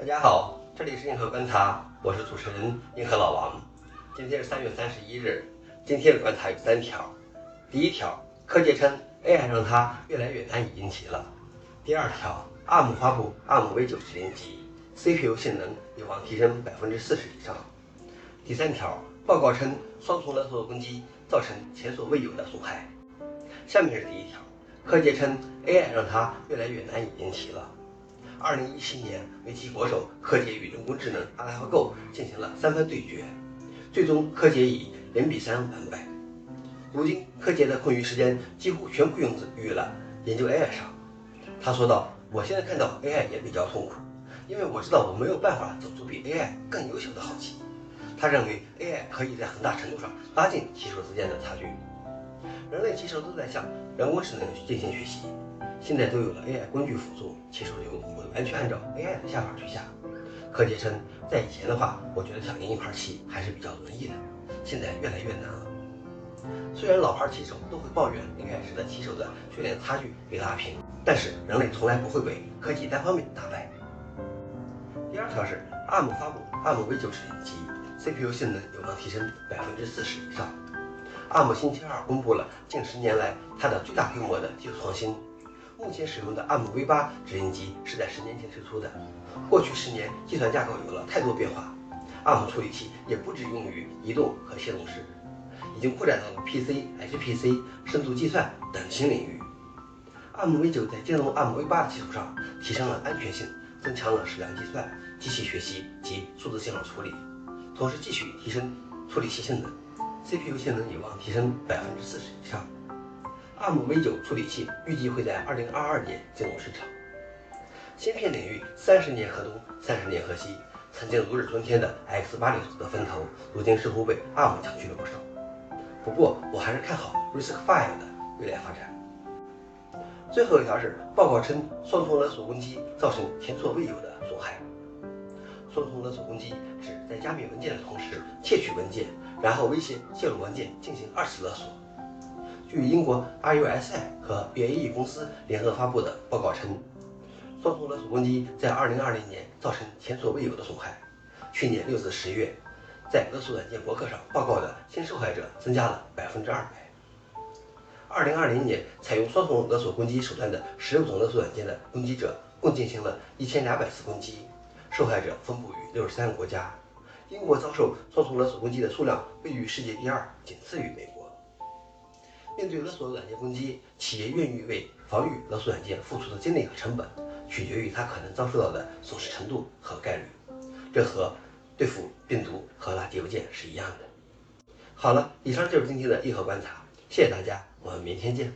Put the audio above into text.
大家好，这里是硬核观察，我是主持人硬核老王。今天是三月三十一日，今天的观察有三条。第一条，柯洁称 AI 让他越来越难以应急了。第二条，ARM 发布 ARM V9 指令集，CPU 性能有望提升百分之四十以上。第三条，报告称双重勒索攻击造成前所未有的损害。下面是第一条，柯洁称 AI 让他越来越难以应急了。二零一七年，围棋国手柯洁与人工智能 AlphaGo 进行了三番对决，最终柯洁以零比三完败。如今，柯洁的空余时间几乎全部用于了研究 AI 上。他说道：“我现在看到 AI 也比较痛苦，因为我知道我没有办法走出比 AI 更优秀的好棋。”他认为 AI 可以在很大程度上拉近棋手之间的差距。人类棋手都在向人工智能进行学习。现在都有了 AI 工具辅助，棋手就会完全按照 AI 的下法去下。柯洁称，在以前的话，我觉得想赢一盘棋还是比较容易的，现在越来越难了。虽然老牌棋手都会抱怨 AI 使得棋手的训练差距被拉平，但是人类从来不会被科技单方面打败。第二条是 ARM 发布 ARM V9 指令集，CPU 性能有望提升百分之四十以上。ARM 星期二公布了近十年来它的最大规模的技术创新。目前使用的 ARM V8 指令集是在十年前推出的。过去十年，计算架构有了太多变化，ARM 处理器也不只用于移动和协同式，已经扩展到了 PC、HPC、深度计算等新领域。ARM V9 在兼容 ARM V8 的基础上，提升了安全性，增强了矢量计算、机器学习及数字信号处理，同时继续提升处理器性能，CPU 性能有望提升百分之四十以上。ARM V9 处理器预计会在2022年进入市场。芯片领域三十年河东，三十年河西，曾经如日中天的 X86 的风头，如今似乎被 ARM 抢去了不少。不过，我还是看好 RISC-V 的未来发展。最后一条是报告称，双重勒索攻击造成前所未有的损害。双重勒索攻击指在加密文件的同时窃取文件，然后威胁泄露文件进行二次勒索。据英国 RUSI 和 BAE 公司联合发布的报告称，双重勒索攻击在2020年造成前所未有的损害。去年六至十月，在勒索软件博客上报告的新受害者增加了百分之二百。2020年，采用双重勒索攻击手段的十六种勒索软件的攻击者共进行了一千两百次攻击，受害者分布于六十三个国家。英国遭受双重勒索攻击的数量位于世界第二，仅次于美国。面对勒索软件攻击，企业愿意为防御勒索软件付出的精力和成本，取决于它可能遭受到的损失程度和概率。这和对付病毒和垃圾邮件是一样的。好了，以上就是今天的硬核观察，谢谢大家，我们明天见。